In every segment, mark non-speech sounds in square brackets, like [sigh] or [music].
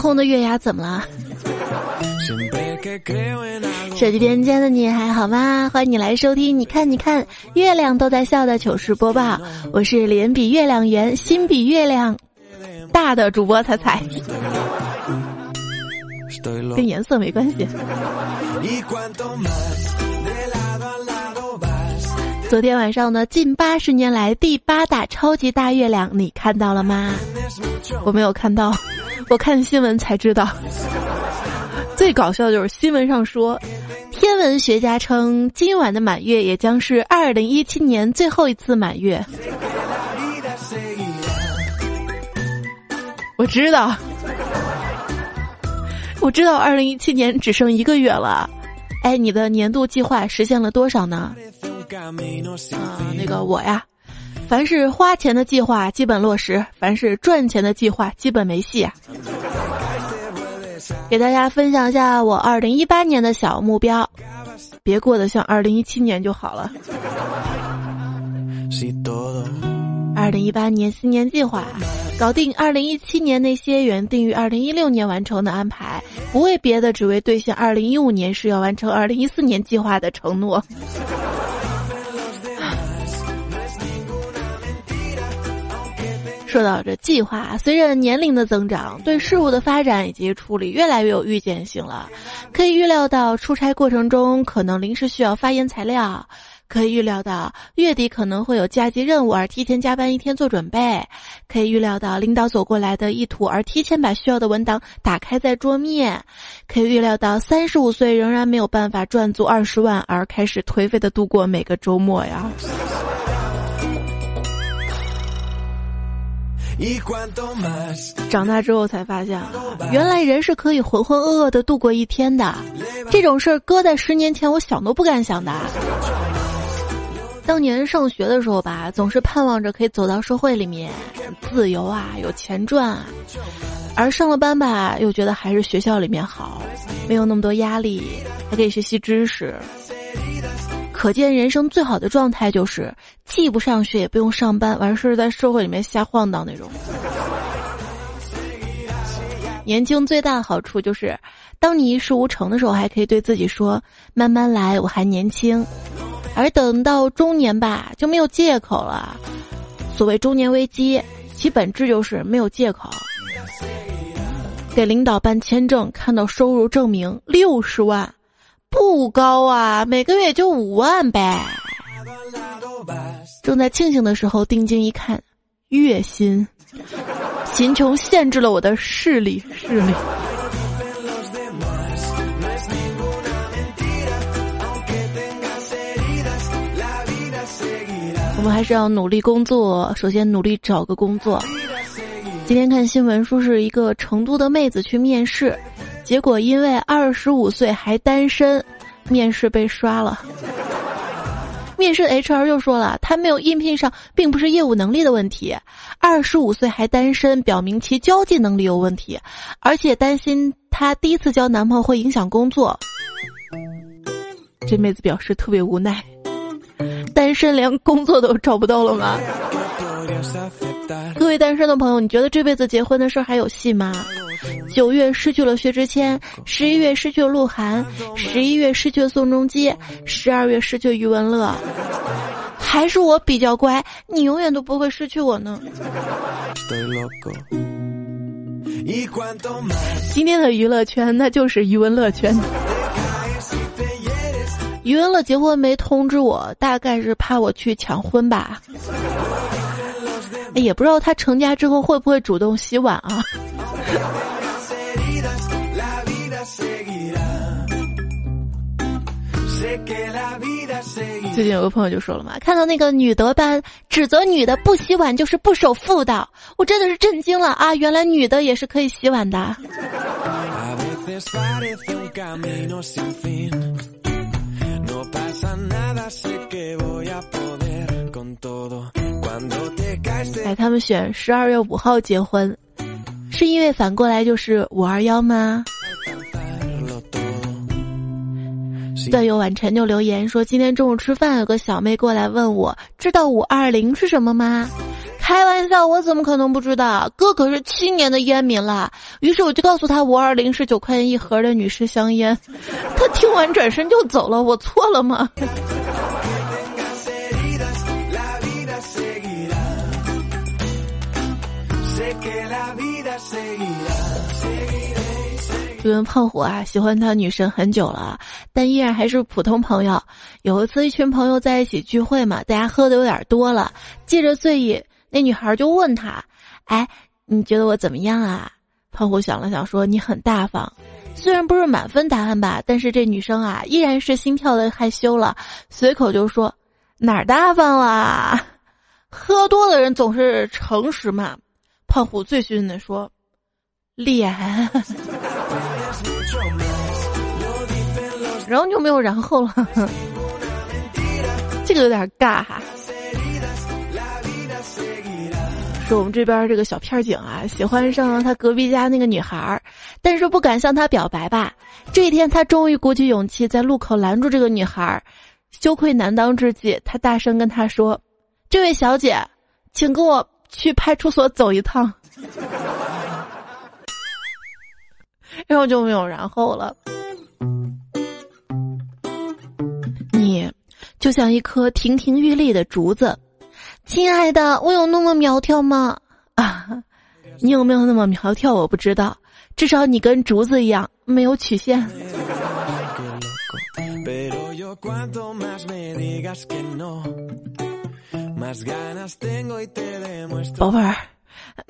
空的月牙怎么了？手机边间的你还好吗？欢迎你来收听。你看，你看，月亮都在笑的糗事播报。我是脸比月亮圆，心比月亮大的主播彩彩，跟颜色没关系。昨天晚上呢，近八十年来第八大超级大月亮，你看到了吗？我没有看到，我看新闻才知道。最搞笑的就是新闻上说，天文学家称今晚的满月也将是二零一七年最后一次满月。我知道，我知道，二零一七年只剩一个月了。哎，你的年度计划实现了多少呢？啊，那个我呀，凡是花钱的计划基本落实，凡是赚钱的计划基本没戏啊。给大家分享一下我二零一八年的小目标，别过得像二零一七年就好了。二零一八年新年计划，搞定二零一七年那些原定于二零一六年完成的安排，不为别的，只为兑现二零一五年是要完成二零一四年计划的承诺。说到这计划，随着年龄的增长，对事物的发展以及处理越来越有预见性了。可以预料到出差过程中可能临时需要发言材料，可以预料到月底可能会有加急任务而提前加班一天做准备，可以预料到领导走过来的意图而提前把需要的文档打开在桌面，可以预料到三十五岁仍然没有办法赚足二十万而开始颓废的度过每个周末呀。长大之后才发现，原来人是可以浑浑噩噩的度过一天的。这种事儿搁在十年前，我想都不敢想的。当年上学的时候吧，总是盼望着可以走到社会里面，自由啊，有钱赚啊。而上了班吧，又觉得还是学校里面好，没有那么多压力，还可以学习知识。可见人生最好的状态就是既不上学也不用上班，完事儿在社会里面瞎晃荡那种。年轻最大的好处就是，当你一事无成的时候，还可以对自己说“慢慢来，我还年轻”。而等到中年吧，就没有借口了。所谓中年危机，其本质就是没有借口。给领导办签证，看到收入证明六十万。不高啊，每个月也就五万呗。正在庆幸的时候，定睛一看，月薪，贫穷限制了我的视力，视力。我们还是要努力工作，首先努力找个工作。今天看新闻说，是一个成都的妹子去面试。结果因为二十五岁还单身，面试被刷了。面试 HR 又说了，他没有应聘上，并不是业务能力的问题。二十五岁还单身，表明其交际能力有问题，而且担心她第一次交男朋友会影响工作。这妹子表示特别无奈，单身连工作都找不到了吗？各位单身的朋友，你觉得这辈子结婚的事还有戏吗？九月失去了薛之谦，十一月失去了鹿晗，十一月失去了宋仲基，十二月失去了余文乐，还是我比较乖，你永远都不会失去我呢。今天的娱乐圈那就是余文乐圈。余文乐结婚没通知我，大概是怕我去抢婚吧。也不知道他成家之后会不会主动洗碗啊。最近有个朋友就说了嘛，看到那个女德班指责女的不洗碗就是不守妇道，我真的是震惊了啊！原来女的也是可以洗碗的。哎，他们选十二月五号结婚，是因为反过来就是五二幺吗？段友晚晨就留言说，今天中午吃饭，有个小妹过来问我，知道五二零是什么吗？开玩笑，我怎么可能不知道？哥可是七年的烟民了。于是我就告诉他，五二零是九块钱一盒的女士香烟。[laughs] 他听完转身就走了。我错了吗？这位胖虎啊，喜欢他女神很久了，但依然还是普通朋友。有一次，一群朋友在一起聚会嘛，大家喝的有点多了，借着醉意，那女孩就问他：“哎，你觉得我怎么样啊？”胖虎想了想说：“你很大方。”虽然不是满分答案吧，但是这女生啊，依然是心跳的害羞了，随口就说：“哪儿大方啦？[laughs] 喝多的人总是诚实嘛。”胖虎醉醺醺的说：“脸。[laughs] ”然后就没有然后了，[laughs] 这个有点尬哈。说我们这边这个小片警啊，喜欢上了他隔壁家那个女孩儿，但是不敢向她表白吧。这一天，他终于鼓起勇气在路口拦住这个女孩儿，羞愧难当之际，他大声跟她说：“这位小姐，请跟我去派出所走一趟。”然后就没有然后了。你就像一颗亭亭玉立的竹子，亲爱的，我有那么苗条吗？啊，你有没有那么苗条？我不知道，至少你跟竹子一样没有曲线。宝贝儿。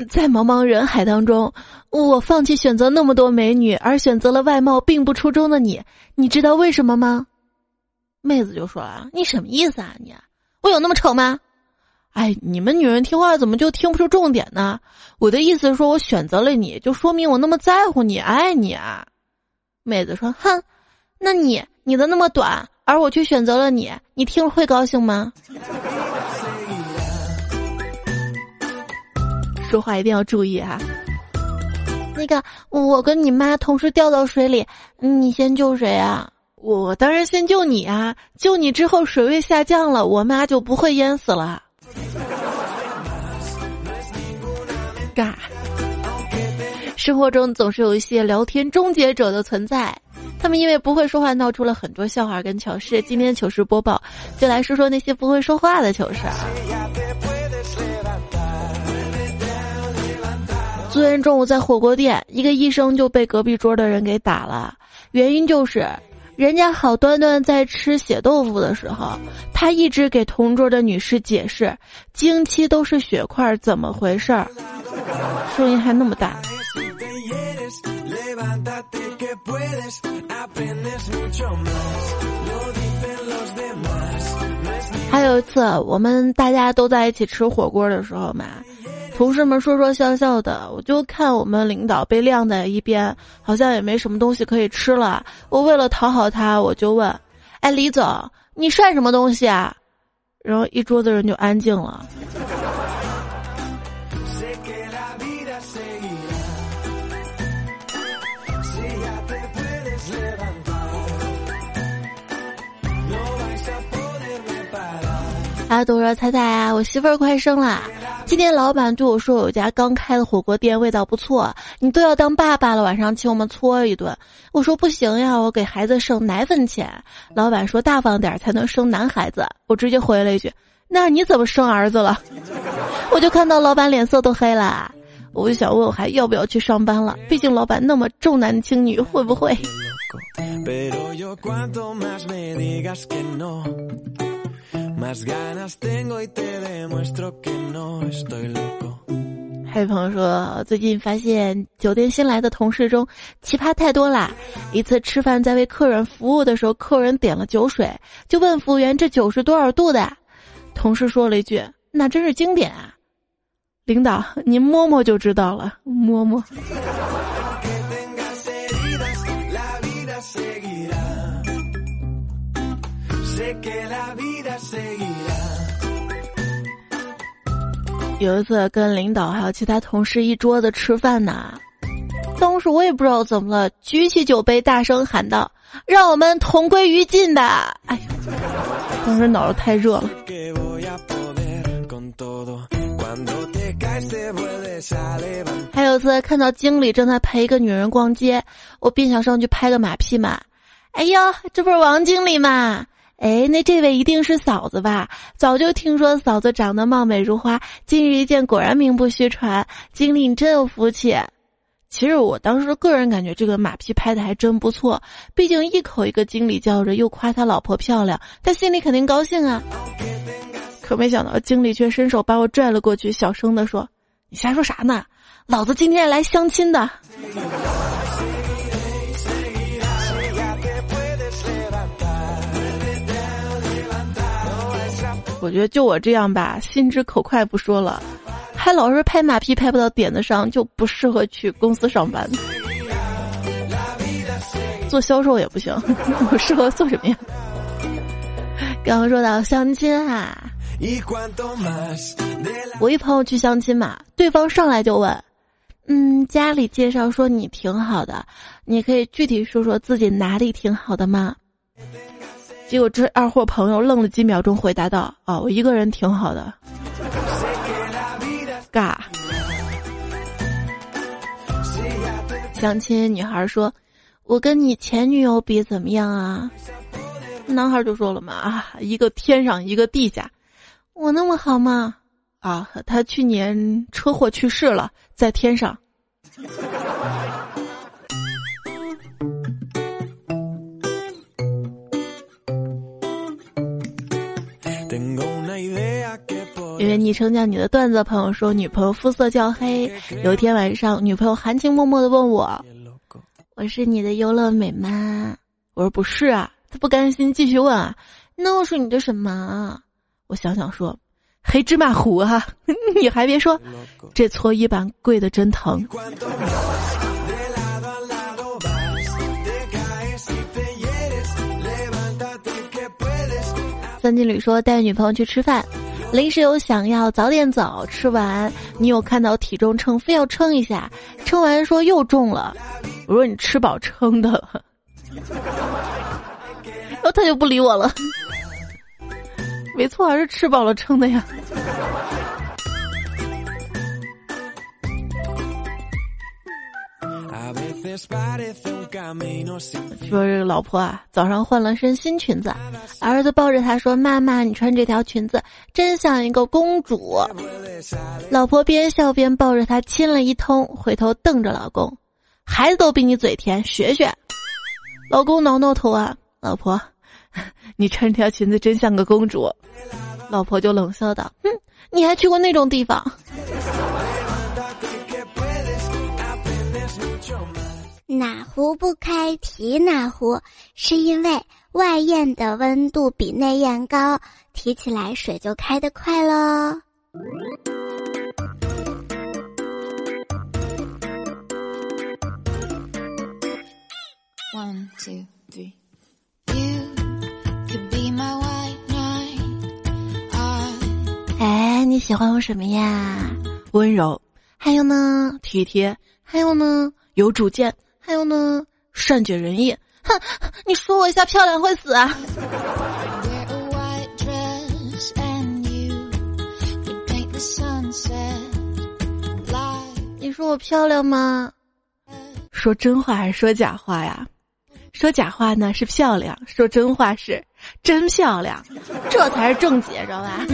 在茫茫人海当中，我放弃选择那么多美女，而选择了外貌并不出众的你。你知道为什么吗？妹子就说了：“你什么意思啊？你我有那么丑吗？”哎，你们女人听话怎么就听不出重点呢？我的意思是说，我选择了你就说明我那么在乎你，爱你啊。妹子说：“哼，那你你的那么短，而我却选择了你，你听了会高兴吗？”说话一定要注意哈。那个，我跟你妈同时掉到水里，你先救谁啊？我当然先救你啊！救你之后水位下降了，我妈就不会淹死了。尬。生活中总是有一些聊天终结者的存在，他们因为不会说话闹出了很多笑话跟糗事。今天糗事播报就来说说那些不会说话的糗事。昨天中午在火锅店，一个医生就被隔壁桌的人给打了。原因就是，人家好端端在吃血豆腐的时候，他一直给同桌的女士解释，经期都是血块，怎么回事儿？声音还那么大。还有一次，我们大家都在一起吃火锅的时候嘛。同事们说说笑笑的，我就看我们领导被晾在一边，好像也没什么东西可以吃了。我为了讨好他，我就问：“哎，李总，你涮什么东西啊？”然后一桌子人就安静了。啊，都说彩彩啊，我媳妇儿快生了。今天老板对我说，有家刚开的火锅店味道不错，你都要当爸爸了，晚上请我们搓一顿。我说不行呀，我给孩子省奶粉钱。老板说大方点才能生男孩子。我直接回了一句，那你怎么生儿子了？[laughs] 我就看到老板脸色都黑了，我就想问我还要不要去上班了？毕竟老板那么重男轻女，会不会？还有朋友说，最近发现酒店新来的同事中奇葩太多啦。一次吃饭在为客人服务的时候，客人点了酒水，就问服务员这酒是多少度的？同事说了一句：“那真是经典啊！”领导，您摸摸就知道了，摸摸。有一次跟领导还有其他同事一桌子吃饭呢，当时我也不知道怎么了，举起酒杯大声喊道：“让我们同归于尽的！”哎呀，当时脑子太热了。还有次看到经理正在陪一个女人逛街，我便想上去拍个马屁嘛。哎呦，这不是王经理吗？哎，那这位一定是嫂子吧？早就听说嫂子长得貌美如花，今日一见果然名不虚传。经理你真有福气。其实我当时个人感觉这个马屁拍的还真不错，毕竟一口一个经理叫着，又夸他老婆漂亮，他心里肯定高兴啊。可没想到经理却伸手把我拽了过去，小声的说：“你瞎说啥呢？老子今天来相亲的。”我觉得就我这样吧，心直口快不说了，还老是拍马屁拍不到点子上，就不适合去公司上班。做销售也不行，[laughs] 我适合做什么呀？刚刚说到相亲啊，我一朋友去相亲嘛，对方上来就问，嗯，家里介绍说你挺好的，你可以具体说说自己哪里挺好的吗？结果这二货朋友愣了几秒钟，回答道：“哦，我一个人挺好的。”尬。相亲女孩说：“我跟你前女友比怎么样啊？”男孩就说了嘛：“啊，一个天上，一个地下，我那么好吗？啊，他去年车祸去世了，在天上。”因为昵称叫你的段子朋友说女朋友肤色较黑，有一天晚上女朋友含情脉脉的问我：“我是你的优乐美吗？”我说：“不是啊。”他不甘心继续问啊：“那我是你的什么？”我想想说：“黑芝麻糊啊！” [laughs] 你还别说，这搓衣板跪的真疼。三金旅说带女朋友去吃饭。临时有想要早点走，吃完你有看到体重秤，非要称一下，称完说又重了。我说你吃饱撑的了，[laughs] 然后他就不理我了。没错，还是吃饱了撑的呀。说这个老婆啊，早上换了身新裙子，儿子抱着她说：“妈妈，你穿这条裙子真像一个公主。”老婆边笑边抱着他亲了一通，回头瞪着老公：“孩子都比你嘴甜，学学。”老公挠挠头啊，老婆，[laughs] 你穿这条裙子真像个公主。老婆就冷笑道：“哼，你还去过那种地方？”哪壶不开提哪壶，是因为外焰的温度比内焰高，提起来水就开得快喽。One two three, you could be my white knight. 哎，你喜欢我什么呀？温柔，还有呢，体贴，还有呢，有主见。还有呢，善解人意。哼，你说我一下漂亮会死啊？你说我漂亮吗？说真话还是说假话呀？说假话呢是漂亮，说真话是真漂亮，这才是正解，知道吧？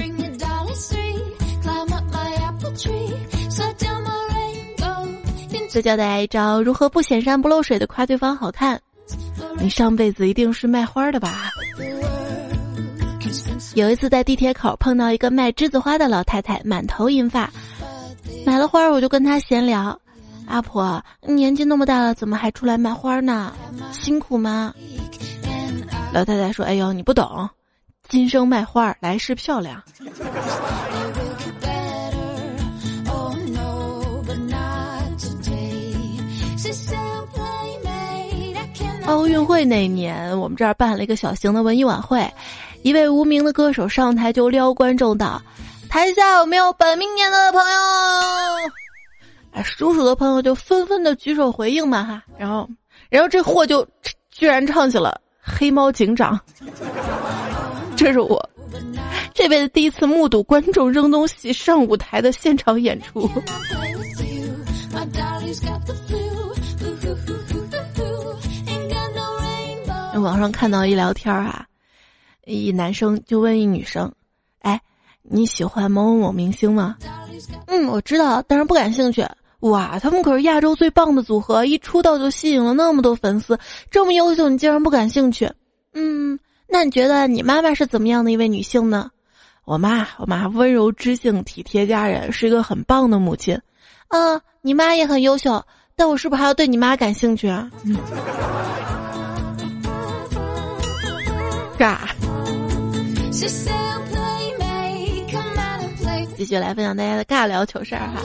再教大家一招如何不显山不漏水的夸对方好看。你上辈子一定是卖花的吧？有一次在地铁口碰到一个卖栀子花的老太太，满头银发，买了花我就跟她闲聊：“阿婆，年纪那么大了，怎么还出来卖花呢？辛苦吗？”老太太说：“哎呦，你不懂，今生卖花，来世漂亮。”奥运会那年，我们这儿办了一个小型的文艺晚会，一位无名的歌手上台就撩观众道：“台下有没有本命年的朋友？”哎，属鼠的朋友就纷纷的举手回应嘛哈，然后，然后这货就居然唱起了《黑猫警长》，[laughs] 这是我，这这辈子第一次目睹观众扔东西上舞台的现场演出。网上看到一聊天啊，一男生就问一女生：“哎，你喜欢某某某明星吗？”“嗯，我知道，但是不感兴趣。”“哇，他们可是亚洲最棒的组合，一出道就吸引了那么多粉丝，这么优秀，你竟然不感兴趣？”“嗯，那你觉得你妈妈是怎么样的一位女性呢？”“我妈，我妈温柔知性、体贴家人，是一个很棒的母亲。”“啊，你妈也很优秀，但我是不是还要对你妈感兴趣啊？” [laughs] 尬。继续来分享大家的尬聊糗事儿哈。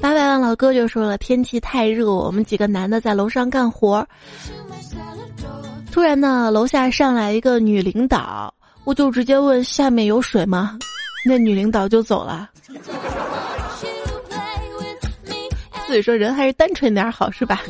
八百万老哥就说了，天气太热，我们几个男的在楼上干活，突然呢，楼下上来一个女领导，我就直接问下面有水吗？那女领导就走了。所以说人还是单纯点好是吧？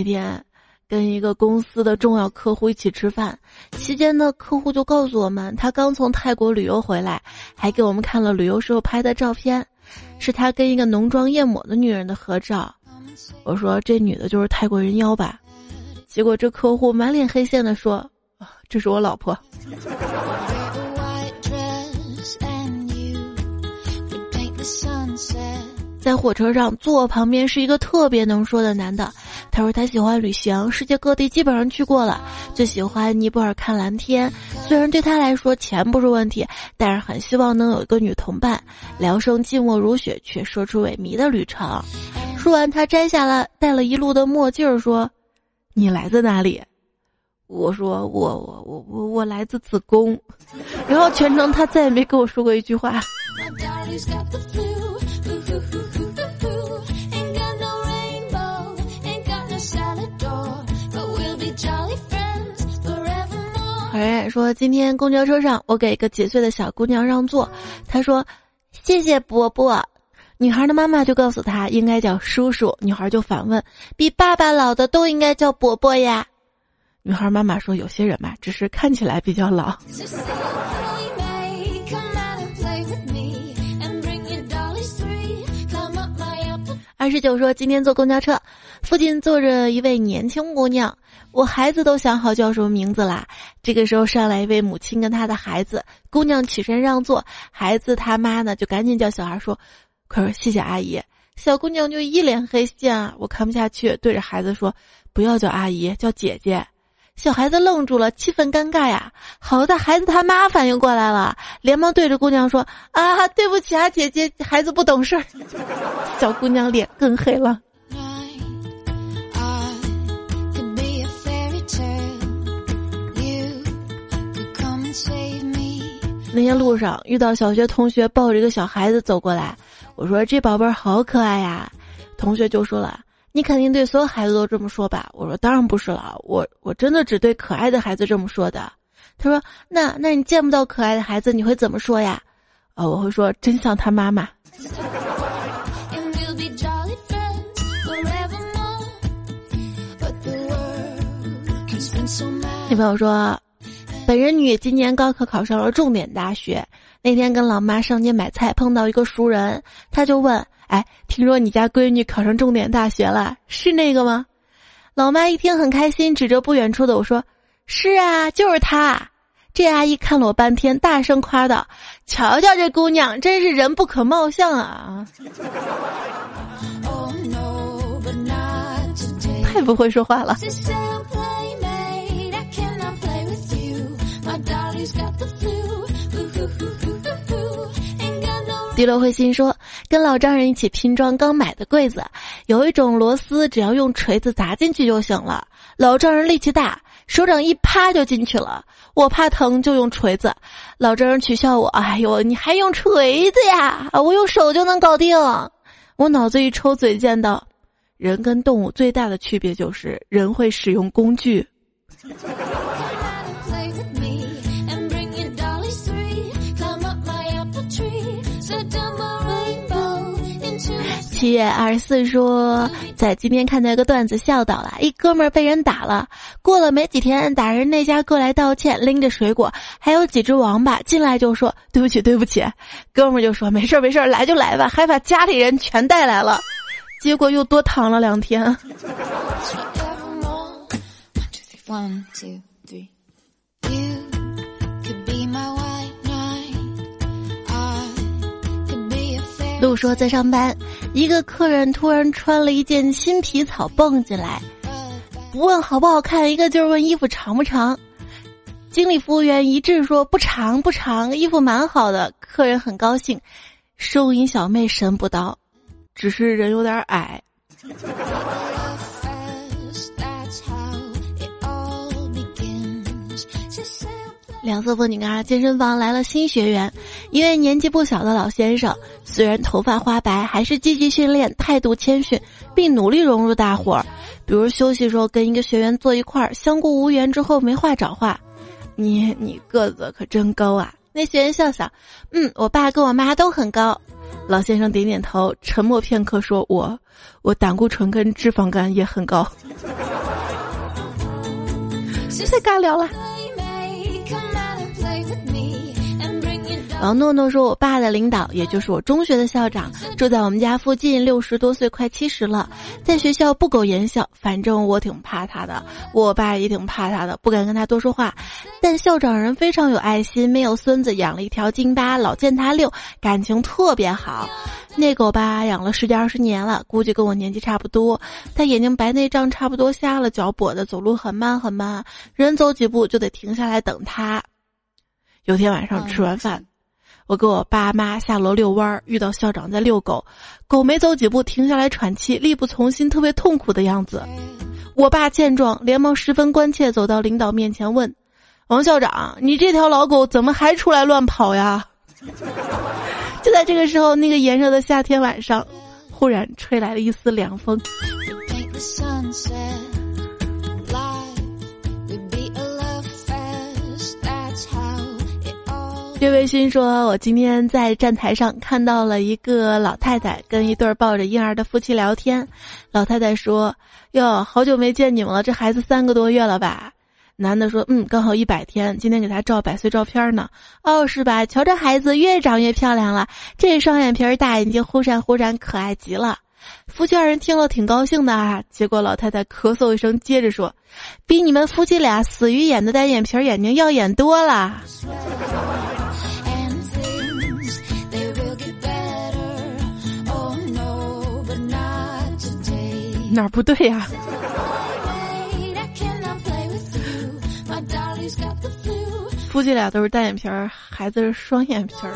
那天跟一个公司的重要客户一起吃饭，期间呢，客户就告诉我们，他刚从泰国旅游回来，还给我们看了旅游时候拍的照片，是他跟一个浓妆艳抹的女人的合照。我说这女的就是泰国人妖吧？结果这客户满脸黑线的说：“这是我老婆。”在火车上，坐我旁边是一个特别能说的男的。他说他喜欢旅行，世界各地基本上去过了，最喜欢尼泊尔看蓝天。虽然对他来说钱不是问题，但是很希望能有一个女同伴，聊胜寂寞如雪，却说出萎靡的旅程。说完，他摘下了戴了一路的墨镜，说：“你来自哪里？”我说：“我我我我我来自子宫。[laughs] ”然后全程他再也没跟我说过一句话。哎，说今天公交车上，我给一个几岁的小姑娘让座，她说：“谢谢伯伯。”女孩的妈妈就告诉她应该叫叔叔，女孩就反问：“比爸爸老的都应该叫伯伯呀？”女孩妈妈说：“有些人嘛，只是看起来比较老。”二十九说，今天坐公交车，附近坐着一位年轻姑娘，我孩子都想好叫什么名字啦。这个时候上来一位母亲跟她的孩子，姑娘起身让座，孩子他妈呢就赶紧叫小孩说：“快说谢谢阿姨。”小姑娘就一脸黑线啊，我看不下去，对着孩子说：“不要叫阿姨，叫姐姐。”小孩子愣住了，气氛尴尬呀。好在孩子他妈反应过来了，连忙对着姑娘说：“啊，对不起啊，姐姐，孩子不懂事儿。[laughs] ”小姑娘脸更黑了。那天路上遇到小学同学抱着一个小孩子走过来，我说：“这宝贝儿好可爱呀。”同学就说了。你肯定对所有孩子都这么说吧？我说当然不是了，我我真的只对可爱的孩子这么说的。他说那那你见不到可爱的孩子你会怎么说呀？啊，我会说真像他妈妈。女朋友说，本人女今年高考考上了重点大学，那天跟老妈上街买菜碰到一个熟人，他就问。哎，听说你家闺女考上重点大学了，是那个吗？老妈一听很开心，指着不远处的我说：“是啊，就是她。”这阿姨看了我半天，大声夸道：“瞧瞧这姑娘，真是人不可貌相啊！”太不会说话了。迪乐慧心说：“跟老丈人一起拼装刚买的柜子，有一种螺丝，只要用锤子砸进去就行了。老丈人力气大，手掌一趴就进去了。我怕疼，就用锤子。老丈人取笑我：‘哎呦，你还用锤子呀？我用手就能搞定。’我脑子一抽，嘴贱道：‘人跟动物最大的区别就是人会使用工具。’”七月二十四说，在今天看到一个段子，笑到了。一哥们儿被人打了，过了没几天，打人那家过来道歉，拎着水果，还有几只王八进来就说对不起对不起。哥们儿就说没事儿没事儿，来就来吧，[laughs] 还把家里人全带来了，结果又多躺了两天。路说在上班，一个客人突然穿了一件新皮草蹦进来，不问好不好看，一个劲儿问衣服长不长。经理服务员一致说不长不长，衣服蛮好的。客人很高兴，收银小妹神不刀，只是人有点矮。两色风景啊！健身房来了新学员，一位年纪不小的老先生，虽然头发花白，还是积极训练，态度谦逊，并努力融入大伙儿。比如休息时候跟一个学员坐一块儿，相顾无言之后没话找话。你你个子可真高啊！那学员笑笑，嗯，我爸跟我妈都很高。老先生点点头，沉默片刻说：“我我胆固醇跟脂肪肝也很高。”太尬聊了。王诺诺说：“我爸的领导，也就是我中学的校长，住在我们家附近，六十多岁，快七十了，在学校不苟言笑。反正我挺怕他的，我爸也挺怕他的，不敢跟他多说话。但校长人非常有爱心，没有孙子，养了一条金巴，老见他遛，感情特别好。那狗吧，养了十几二十年了，估计跟我年纪差不多。他眼睛白内障差不多瞎了，脚跛的，走路很慢很慢，人走几步就得停下来等他。有天晚上吃完饭。”我跟我爸妈下楼遛弯儿，遇到校长在遛狗，狗没走几步停下来喘气，力不从心，特别痛苦的样子。我爸见状，连忙十分关切走到领导面前问：“王校长，你这条老狗怎么还出来乱跑呀？” [laughs] 就在这个时候，那个炎热的夏天晚上，忽然吹来了一丝凉风。岳微醺说：“我今天在站台上看到了一个老太太跟一对抱着婴儿的夫妻聊天。老太太说：‘哟，好久没见你们了，这孩子三个多月了吧？’男的说：‘嗯，刚好一百天，今天给他照百岁照片呢。’哦，是吧？瞧这孩子越长越漂亮了，这双眼皮儿、大眼睛，忽闪忽闪，可爱极了。夫妻二人听了挺高兴的啊。结果老太太咳嗽一声，接着说：‘比你们夫妻俩死鱼眼的单眼皮眼睛耀眼多了。’”哪儿不对呀？[laughs] 夫妻俩都是单眼皮儿，孩子是双眼皮儿。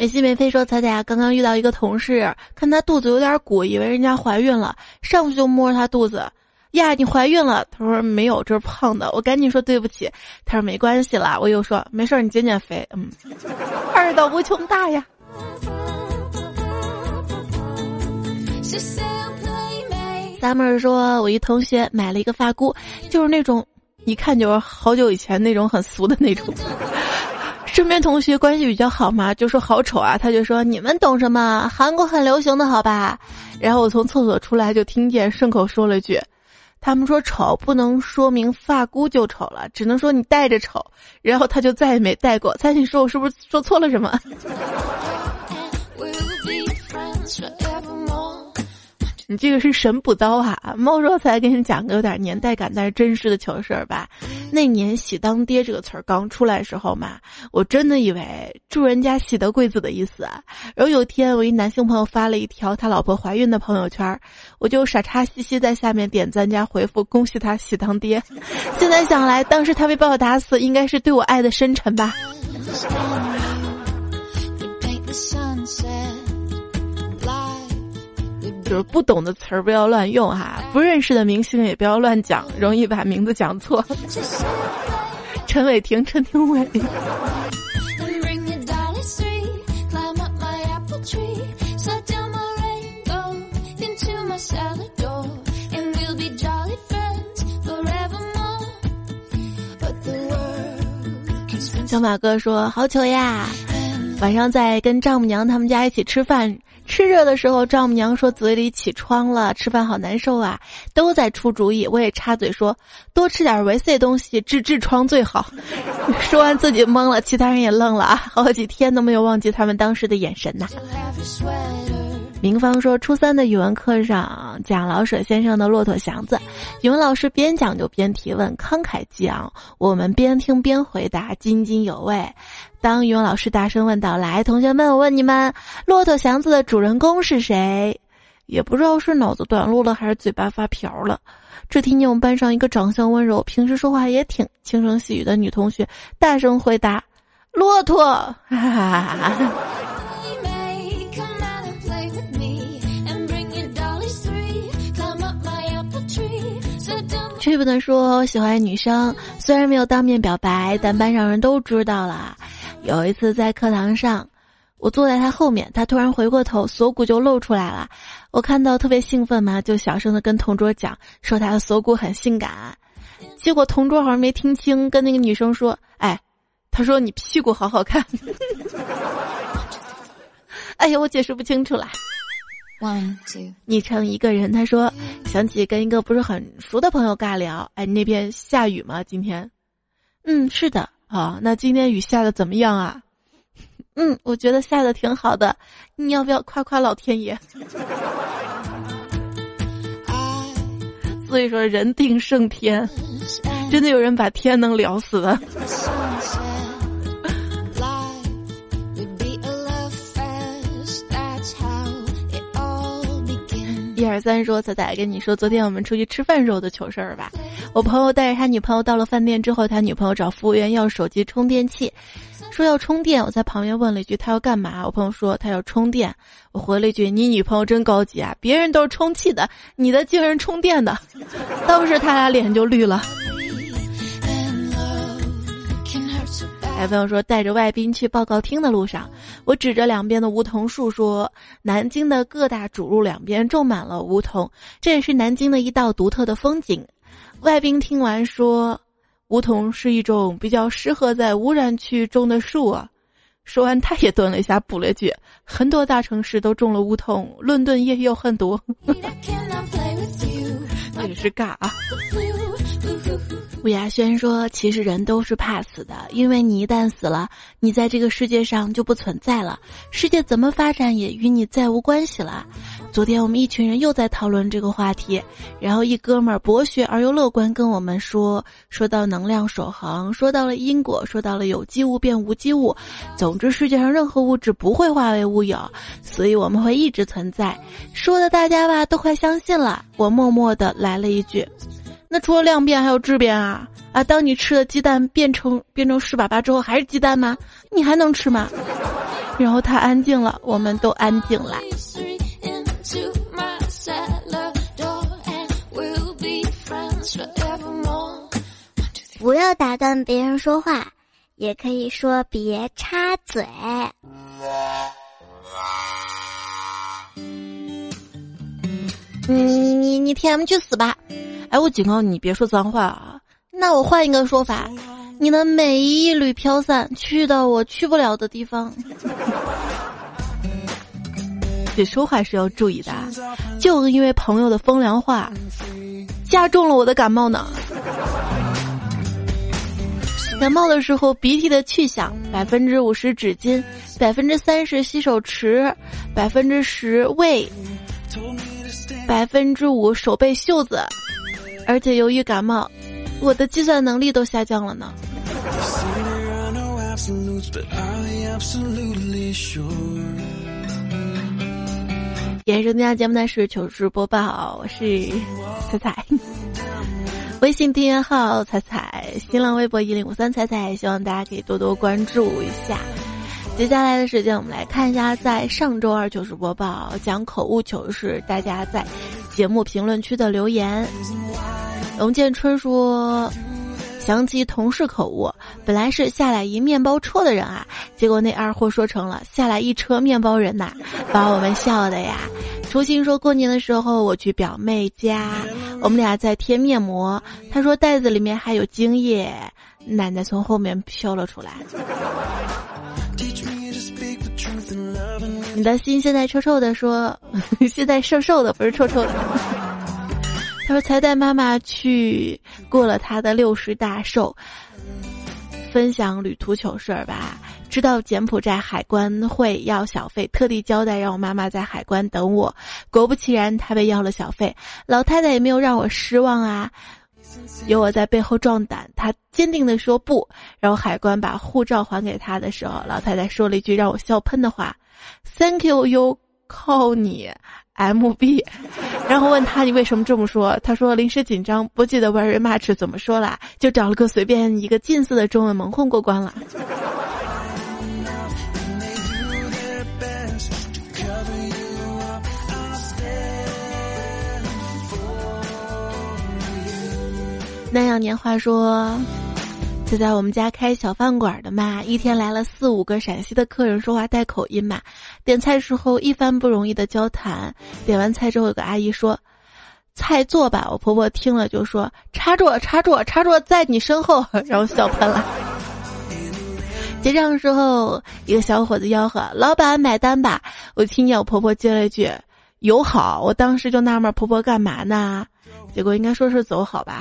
美心美飞说：“彩彩刚刚遇到一个同事，看他肚子有点鼓，以为人家怀孕了，上去就摸他肚子，呀，你怀孕了？他说没有，这是胖的。我赶紧说对不起，他说没关系啦。我又说没事儿，你减减肥。嗯，[laughs] 二到无穷大呀。”三妹儿说：“我一同学买了一个发箍，就是那种一看就是好久以前那种很俗的那种。[laughs] 身边同学关系比较好嘛，就说好丑啊，他就说你们懂什么？韩国很流行的好吧？然后我从厕所出来就听见顺口说了句：他们说丑不能说明发箍就丑了，只能说你戴着丑。然后他就再也没戴过。猜你说我是不是说错了什么？”你这个是神补刀哈！猫说才给你讲个有点年代感但是真实的糗事儿吧。那年“喜当爹”这个词儿刚出来的时候嘛，我真的以为祝人家喜得贵子的意思。然后有一天我一男性朋友发了一条他老婆怀孕的朋友圈，我就傻叉兮兮在下面点赞加回复恭喜他喜当爹。现在想来，当时他被我打死，应该是对我爱的深沉吧。就是不懂的词儿不要乱用哈，不认识的明星也不要乱讲，容易把名字讲错。[laughs] 陈伟霆，陈廷伟。小马哥说：“好糗呀！”晚上在跟丈母娘他们家一起吃饭，吃热的时候，丈母娘说嘴里起疮了，吃饭好难受啊，都在出主意。我也插嘴说多吃点维 C 东西治痔疮最好。[laughs] 说完自己懵了，其他人也愣了啊，好几天都没有忘记他们当时的眼神呐。明芳说，初三的语文课上讲老舍先生的《骆驼祥子》，语文老师边讲就边提问，慷慨激昂，我们边听边回答，津津有味。当语文老师大声问道：“来，同学们，我问你们，《骆驼祥子》的主人公是谁？”也不知道是脑子短路了，还是嘴巴发瓢了。只听见我们班上一个长相温柔、平时说话也挺轻声细语的女同学大声回答：“骆驼！”哈哈哈哈。去不能说喜欢女生，虽然没有当面表白，但班上人都知道了。有一次在课堂上，我坐在他后面，他突然回过头，锁骨就露出来了。我看到特别兴奋嘛，就小声的跟同桌讲，说他的锁骨很性感。结果同桌好像没听清，跟那个女生说：“哎，他说你屁股好好看。[laughs] ”哎呀，我解释不清楚了。One two，昵称一个人，他说想起跟一个不是很熟的朋友尬聊，哎，那边下雨吗？今天？嗯，是的。啊，那今天雨下的怎么样啊？嗯，我觉得下的挺好的。你要不要夸夸老天爷？所以说人定胜天，真的有人把天能聊死的。一二三，说彩彩跟你说，昨天我们出去吃饭时候的糗事儿吧。我朋友带着他女朋友到了饭店之后，他女朋友找服务员要手机充电器，说要充电。我在旁边问了一句：“他要干嘛？”我朋友说：“他要充电。”我回了一句：“你女朋友真高级啊，别人都是充气的，你的竟然充电的。”当时他俩脸就绿了。还朋友说，带着外宾去报告厅的路上，我指着两边的梧桐树说：“南京的各大主路两边种满了梧桐，这也是南京的一道独特的风景。”外宾听完说：“梧桐是一种比较适合在污染区种的树啊。”说完，他也顿了一下，补了句：“很多大城市都种了梧桐，伦敦也有很多。[laughs] ”也是尬啊。吴亚轩说：“其实人都是怕死的，因为你一旦死了，你在这个世界上就不存在了，世界怎么发展也与你再无关系了。”昨天我们一群人又在讨论这个话题，然后一哥们儿博学而又乐观跟我们说：“说到能量守恒，说到了因果，说到了有机物变无机物，总之世界上任何物质不会化为乌有，所以我们会一直存在。”说的大家吧都快相信了，我默默的来了一句。那除了量变还有质变啊啊！当你吃的鸡蛋变成变成屎粑粑之后，还是鸡蛋吗？你还能吃吗？然后他安静了，我们都安静了。不要打断别人说话，也可以说别插嘴。你你你 T M 去死吧！哎，我警告你，别说脏话啊！那我换一个说法，你的每一缕飘散，去到我去不了的地方。[laughs] 这说话是要注意的，就因为朋友的风凉话，加重了我的感冒呢。感冒的时候，鼻涕的去向百分之五十纸巾，百分之三十洗手池，百分之十胃，百分之五手背袖子。而且由于感冒，我的计算能力都下降了呢。延收大家节目的是糗事播报，我是彩彩，微信订阅号彩彩，新浪微博一零五三彩彩，希望大家可以多多关注一下。接下来的时间，我们来看一下，在上周二糗事播报讲口误糗事，大家在节目评论区的留言。龙建春说：“想起同事口误，本来是下来一面包车的人啊，结果那二货说成了下来一车面包人呐，把我们笑的呀。”初心说过年的时候我去表妹家，我们俩在贴面膜，他说袋子里面还有精液，奶奶从后面飘了出来。[laughs] 你的心现在臭臭的，说现在瘦瘦的，不是臭臭的。他说才带妈妈去过了他的六十大寿，分享旅途糗事儿吧。知道柬埔寨海关会要小费，特地交代让我妈妈在海关等我。果不其然，他被要了小费。老太太也没有让我失望啊，有我在背后壮胆，她坚定地说不。然后海关把护照还给他的时候，老太太说了一句让我笑喷的话：“Thank you, you 靠你。” M B，[laughs] 然后问他你为什么这么说？他说临时紧张，不记得 very much 怎么说了，就找了个随便一个近似的中文蒙混过关了。那样年华说。就在我们家开小饭馆的嘛，一天来了四五个陕西的客人，说话带口音嘛。点菜时候一番不容易的交谈，点完菜之后有个阿姨说：“菜做吧。”我婆婆听了就说：“插座，插座，插座在你身后。[laughs] ”然后笑喷了。结账的时候，一个小伙子吆喝：“老板买单吧！”我听见我婆婆接了一句：“友好。”我当时就纳闷，婆婆干嘛呢？结果应该说是走好吧。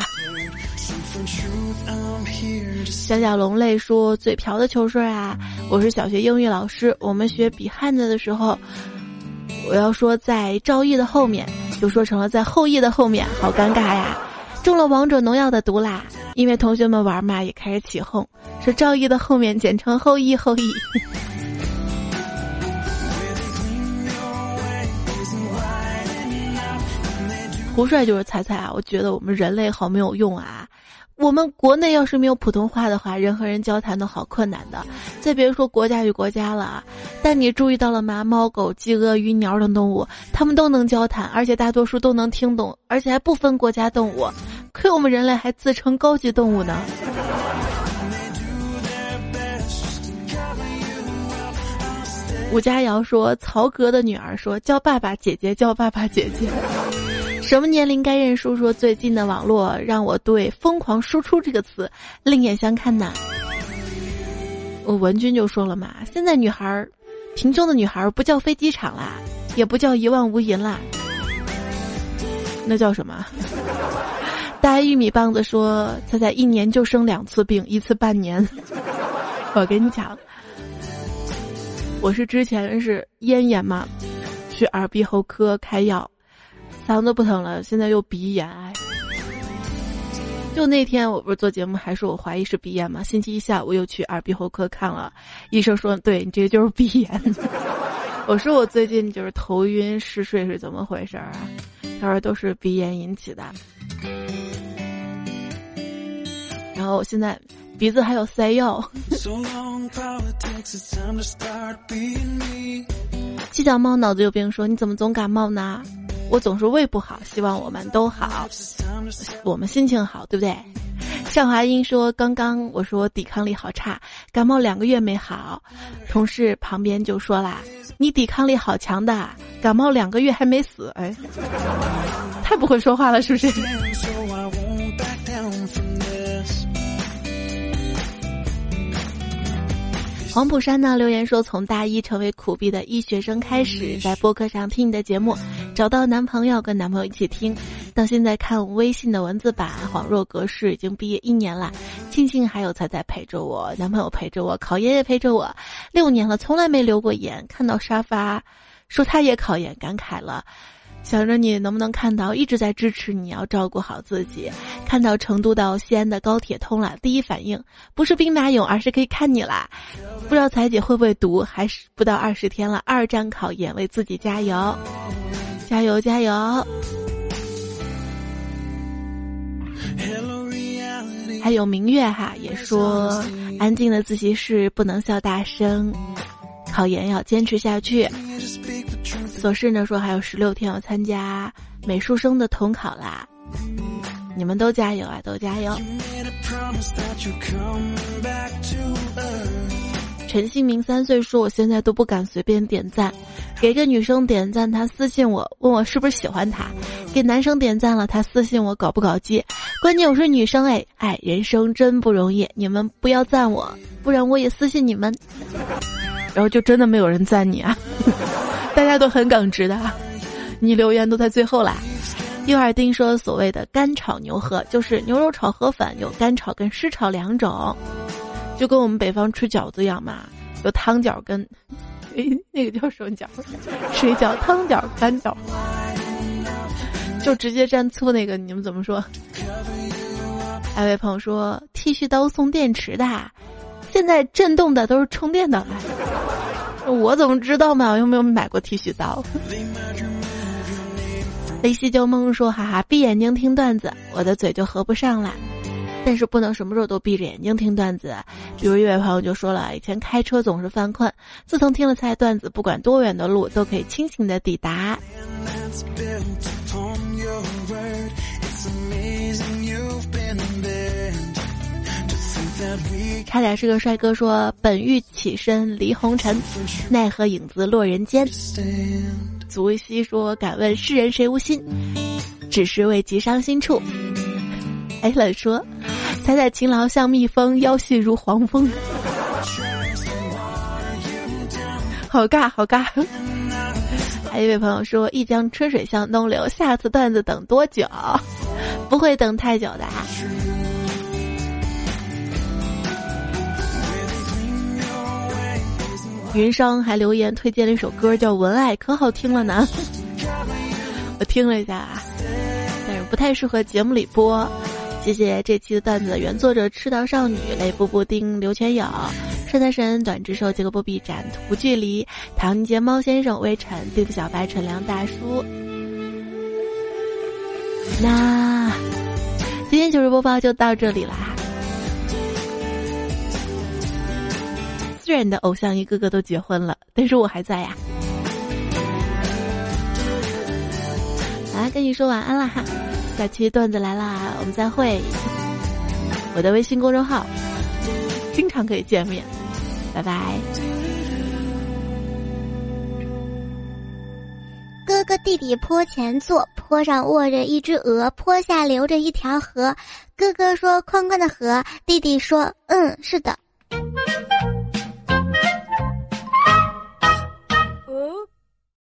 小小龙泪说：“嘴瓢的糗事啊！我是小学英语老师，我们学比汉字的时候，我要说在赵毅的后面，就说成了在后羿的后面，好尴尬呀！中了王者农药的毒啦！因为同学们玩嘛，也开始起哄，说赵毅的后面，简称后羿后羿。[laughs] 胡帅就是猜猜啊！我觉得我们人类好没有用啊！”我们国内要是没有普通话的话，人和人交谈都好困难的，再别说国家与国家了。但你注意到了吗？猫、狗、鸡、鳄鱼、鸟等动物，它们都能交谈，而且大多数都能听懂，而且还不分国家动物。亏我们人类还自称高级动物呢。吴佳瑶说：“曹格的女儿说，叫爸爸姐姐，叫爸爸姐姐。”什么年龄该认输？说最近的网络让我对“疯狂输出”这个词另眼相看呐。我文君就说了嘛，现在女孩儿，贫穷的女孩儿不叫飞机场啦，也不叫一望无垠啦，那叫什么？大玉米棒子说，他在一年就生两次病，一次半年。我跟你讲，我是之前是咽炎嘛，去耳鼻喉科开药。嗓子不疼了，现在又鼻炎。就那天我不是做节目，还说我怀疑是鼻炎嘛。星期一下午又去耳鼻喉科看了，医生说：“对你这个就是鼻炎。[laughs] ”我说：“我最近就是头晕嗜睡是怎么回事啊？”他说：“都是鼻炎引起的。”然后我现在鼻子还有塞药。七脚猫脑子有病，说：“你怎么总感冒呢？”我总是胃不好，希望我们都好，我们心情好，对不对？向华英说：“刚刚我说抵抗力好差，感冒两个月没好。”同事旁边就说啦：“你抵抗力好强的，感冒两个月还没死。”哎，太不会说话了，是不是？黄浦山呢留言说：“从大一成为苦逼的医学生开始，在播客上听你的节目，找到男朋友跟男朋友一起听，到现在看微信的文字版，恍若隔世，已经毕业一年了。庆幸还有彩彩陪着我，男朋友陪着我，考研也陪着我，六年了从来没留过言。看到沙发，说他也考研，感慨了。”想着你能不能看到，一直在支持你要照顾好自己。看到成都到西安的高铁通了，第一反应不是兵马俑，而是可以看你啦。不知道彩姐会不会读？还是不到二十天了，二战考研，为自己加油，加油加油！还有明月哈也说，安静的自习室不能笑大声，考研要坚持下去。琐事呢说还有十六天要参加美术生的统考啦，你们都加油啊，都加油！[laughs] 陈新明三岁说我现在都不敢随便点赞，给个女生点赞，他私信我问我是不是喜欢他；给男生点赞了，他私信我搞不搞基。关键我是女生哎哎，人生真不容易，你们不要赞我，不然我也私信你们，然后就真的没有人赞你啊。[laughs] 大家都很耿直的，你留言都在最后啦。右耳丁说：“所谓的干炒牛河，就是牛肉炒河粉，有干炒跟湿炒两种，就跟我们北方吃饺子一样嘛，有汤饺跟，诶，那个叫什么饺？水饺、汤饺、干饺，就直接蘸醋那个，你们怎么说？”还有位朋友说：“剃须刀送电池的，现在震动的都是充电的。”我怎么知道嘛？我又没有买过剃须刀。雷西旧梦说：“哈哈，闭眼睛听段子，我的嘴就合不上了。但是不能什么时候都闭着眼睛听段子。比如一位朋友就说了，以前开车总是犯困，自从听了菜段子，不管多远的路都可以清醒的抵达。”差点是个帅哥说：“本欲起身离红尘，奈何影子落人间。”足西说：“敢问世人谁无心？只是为及伤心处。”艾冷说：“采采勤劳像蜜蜂，腰细如黄蜂。”好尬，好尬。还有一位朋友说：“一江春水向东流，下次段子等多久？不会等太久的。”云商还留言推荐了一首歌，叫《文爱》，可好听了呢。[laughs] 我听了一下，啊但是不太适合节目里播。谢谢这期的段子原作者赤道少女、雷布布丁、刘全友、帅财神、短之兽、杰克波比、展图距离、唐杰猫先生、微尘、对付小白、纯良大叔。那今天糗事播报就到这里啦。虽然你的偶像一个个都结婚了，但是我还在呀。来跟你说晚安了哈，下期段子来啦，我们再会。我的微信公众号，经常可以见面，拜拜。哥哥弟弟坡前坐，坡上卧着一只鹅，坡下流着一条河。哥哥说：“宽宽的河。”弟弟说：“嗯，是的。”